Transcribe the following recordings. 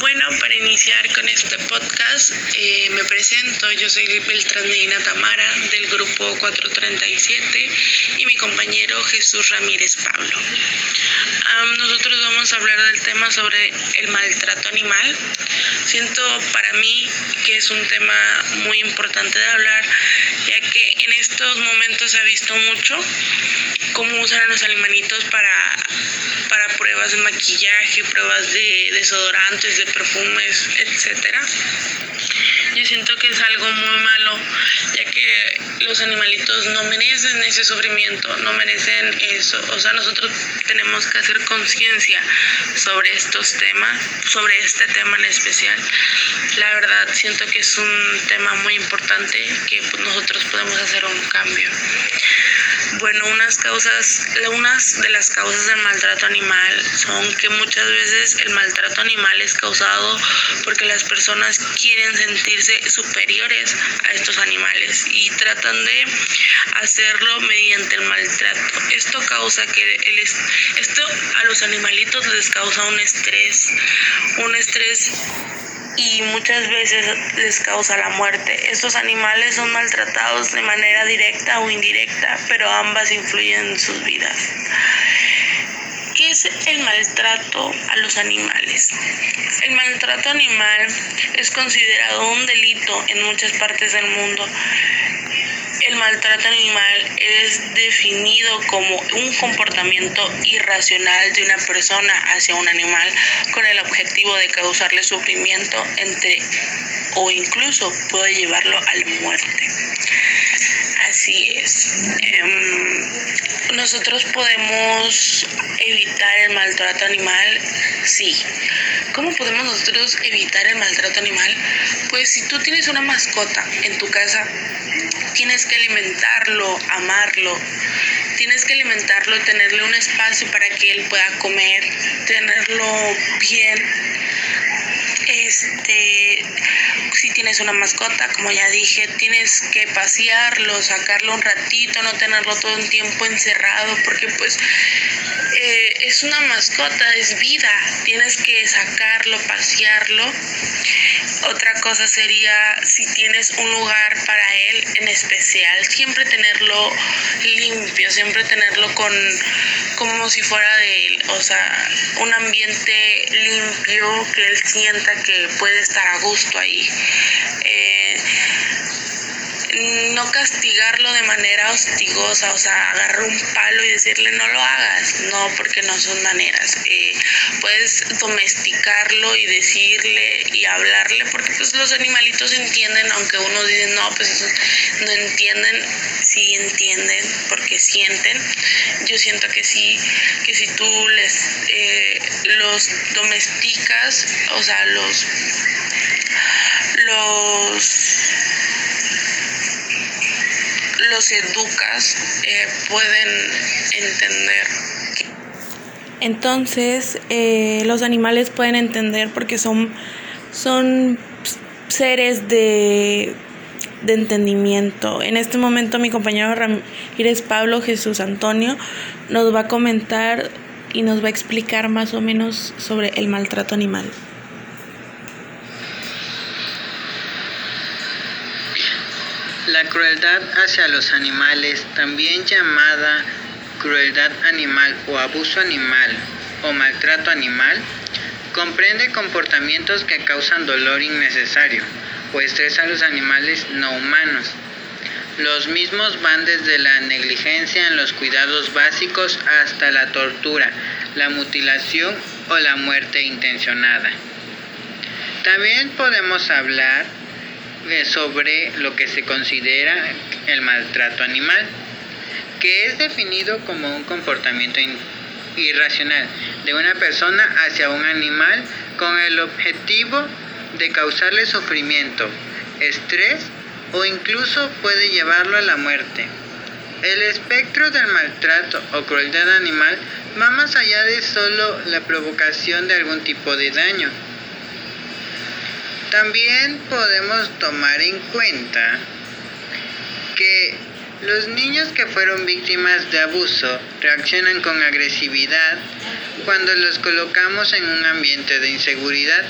Bueno, para iniciar con este podcast, eh, me presento. Yo soy Beltrán Medina Tamara del grupo 437 y mi compañero Jesús Ramírez Pablo. nosotros vamos a hablar del tema sobre el maltrato animal. Siento para mí que es un tema muy importante de hablar, ya que en estos momentos se ha visto mucho cómo usan a los animalitos para, para pruebas de maquillaje, pruebas de desodorantes, de perfumes, etcétera. Yo siento que es algo muy malo, ya que los animalitos no merecen ese sufrimiento, no merecen eso. O sea, nosotros tenemos que hacer conciencia sobre estos temas, sobre este tema en especial. La verdad, siento que es un tema muy importante que pues, nosotros podemos hacer un cambio. Bueno, unas causas, unas de las causas del maltrato animal son que muchas veces el maltrato animal es causado porque las personas quieren sentirse superiores a estos animales y tratan de hacerlo mediante el maltrato. Esto causa que el, esto a los animalitos les causa un estrés, un estrés y muchas veces les causa la muerte. Estos animales son maltratados de manera directa o indirecta, pero ambas influyen en sus vidas. ¿Qué es el maltrato a los animales? El maltrato animal es considerado un delito en muchas partes del mundo el maltrato animal es definido como un comportamiento irracional de una persona hacia un animal con el objetivo de causarle sufrimiento entre o incluso puede llevarlo a la muerte. Así es. Em, nosotros podemos evitar el maltrato animal, sí. ¿Cómo podemos nosotros evitar el maltrato animal? Pues si tú tienes una mascota en tu casa, tienes que alimentarlo, amarlo, tienes que alimentarlo, tenerle un espacio para que él pueda comer, tenerlo bien. Este, tienes una mascota, como ya dije, tienes que pasearlo, sacarlo un ratito, no tenerlo todo el tiempo encerrado, porque pues eh, es una mascota, es vida, tienes que sacarlo, pasearlo otra cosa sería si tienes un lugar para él en especial, siempre tenerlo limpio, siempre tenerlo con como si fuera de él, o sea, un ambiente limpio que él sienta que puede estar a gusto ahí. No castigarlo de manera hostigosa, o sea, agarrar un palo y decirle no lo hagas, no, porque no son maneras. Eh, puedes domesticarlo y decirle y hablarle, porque pues los animalitos entienden, aunque uno dice no, pues no entienden, sí entienden, porque sienten. Yo siento que sí, que si tú les eh, los domesticas, o sea, los los los educas eh, pueden entender. Entonces, eh, los animales pueden entender porque son, son seres de, de entendimiento. En este momento mi compañero Ramírez Pablo Jesús Antonio nos va a comentar y nos va a explicar más o menos sobre el maltrato animal. Crueldad hacia los animales, también llamada crueldad animal o abuso animal o maltrato animal, comprende comportamientos que causan dolor innecesario o estrés a los animales no humanos. Los mismos van desde la negligencia en los cuidados básicos hasta la tortura, la mutilación o la muerte intencionada. También podemos hablar sobre lo que se considera el maltrato animal, que es definido como un comportamiento irracional de una persona hacia un animal con el objetivo de causarle sufrimiento, estrés o incluso puede llevarlo a la muerte. El espectro del maltrato o crueldad animal va más allá de solo la provocación de algún tipo de daño también podemos tomar en cuenta que Los niños que fueron víctimas de abuso reaccionan con agresividad cuando los colocamos en un ambiente de inseguridad,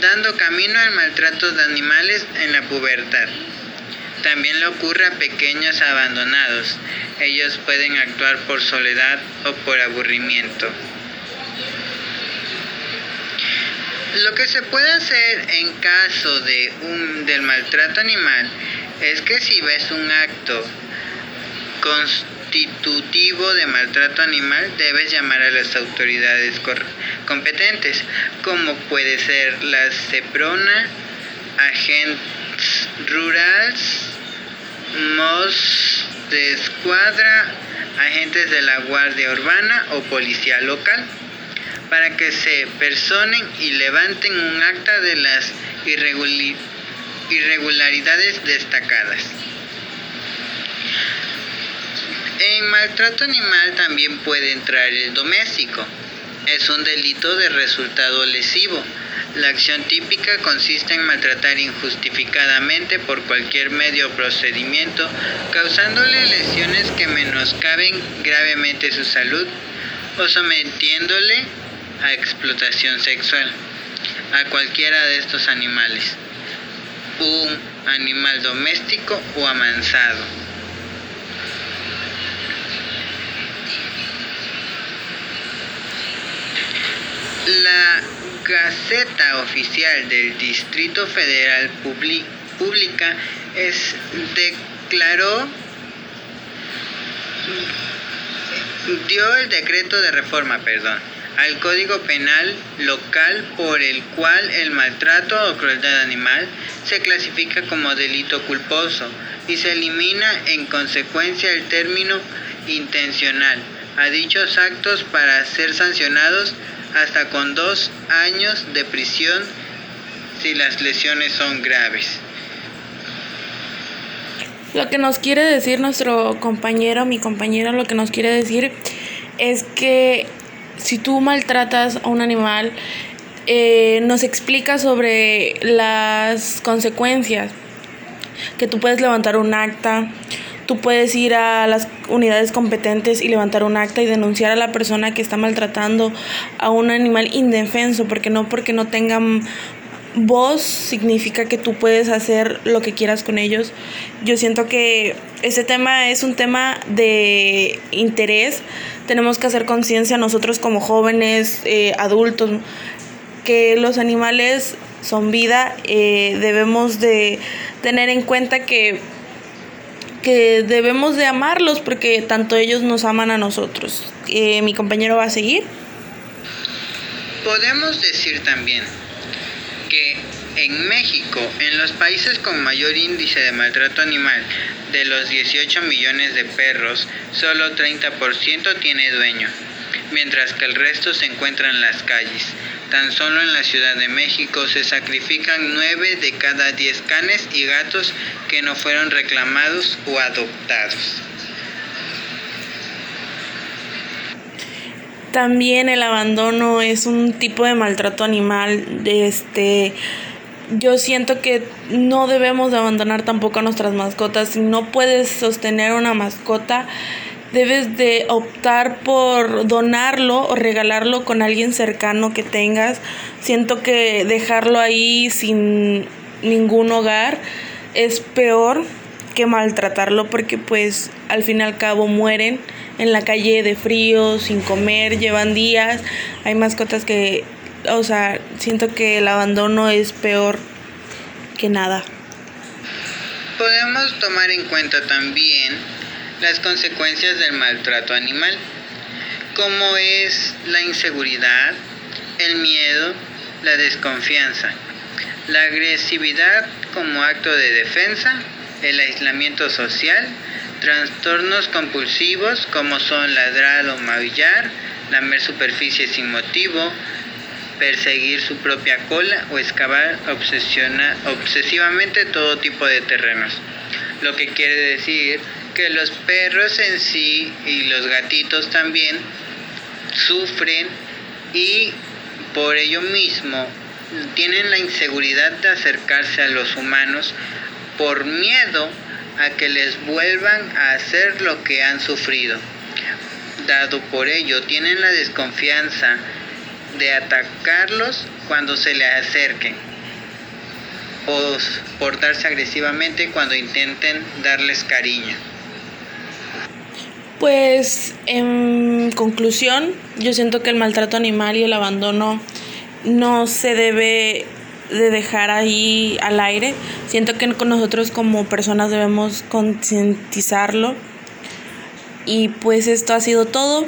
dando camino al maltrato de animales en la pubertad. También le ocurre a pequeños abandonados. Ellos pueden actuar por soledad o por aburrimiento. Lo que se puede hacer en caso de un, del maltrato animal es que si ves un acto constitutivo de maltrato animal, debes llamar a las autoridades competentes, como puede ser la CEPRONA, agentes rurales, MOS de escuadra, agentes de la Guardia Urbana o policía local para que se personen y levanten un acta de las irregularidades destacadas. En maltrato animal también puede entrar el doméstico. Es un delito de resultado lesivo. La acción típica consiste en maltratar injustificadamente por cualquier medio o procedimiento, causándole lesiones que menoscaben gravemente su salud o sometiéndole a explotación sexual a cualquiera de estos animales, un animal doméstico o amansado. La Gaceta Oficial del Distrito Federal Pública es, declaró dio el decreto de reforma, perdón, al Código Penal local por el cual el maltrato o crueldad animal se clasifica como delito culposo y se elimina en consecuencia el término intencional a dichos actos para ser sancionados hasta con dos años de prisión si las lesiones son graves. Lo que nos quiere decir nuestro compañero, mi compañero, lo que nos quiere decir es que si tú maltratas a un animal, eh, nos explica sobre las consecuencias, que tú puedes levantar un acta, tú puedes ir a las unidades competentes y levantar un acta y denunciar a la persona que está maltratando a un animal indefenso, porque no porque no tengan voz significa que tú puedes hacer lo que quieras con ellos. Yo siento que ese tema es un tema de interés. Tenemos que hacer conciencia nosotros como jóvenes, eh, adultos, que los animales son vida. Eh, debemos de tener en cuenta que, que debemos de amarlos porque tanto ellos nos aman a nosotros. Eh, mi compañero va a seguir. Podemos decir también en México, en los países con mayor índice de maltrato animal, de los 18 millones de perros, solo 30% tiene dueño, mientras que el resto se encuentra en las calles. Tan solo en la Ciudad de México se sacrifican 9 de cada 10 canes y gatos que no fueron reclamados o adoptados. También el abandono es un tipo de maltrato animal. Este, yo siento que no debemos de abandonar tampoco a nuestras mascotas. Si no puedes sostener una mascota, debes de optar por donarlo o regalarlo con alguien cercano que tengas. Siento que dejarlo ahí sin ningún hogar es peor que maltratarlo porque pues al fin y al cabo mueren en la calle de frío, sin comer, llevan días. Hay mascotas que, o sea, siento que el abandono es peor que nada. Podemos tomar en cuenta también las consecuencias del maltrato animal, como es la inseguridad, el miedo, la desconfianza, la agresividad como acto de defensa, el aislamiento social, Trastornos compulsivos como son ladrar o maullar, lamer superficies sin motivo, perseguir su propia cola o excavar obsesivamente todo tipo de terrenos. Lo que quiere decir que los perros en sí y los gatitos también sufren y por ello mismo tienen la inseguridad de acercarse a los humanos por miedo a que les vuelvan a hacer lo que han sufrido. Dado por ello, tienen la desconfianza de atacarlos cuando se les acerquen o portarse agresivamente cuando intenten darles cariño. Pues en conclusión, yo siento que el maltrato animal y el abandono no se debe de dejar ahí al aire. Siento que nosotros como personas debemos concientizarlo. Y pues esto ha sido todo.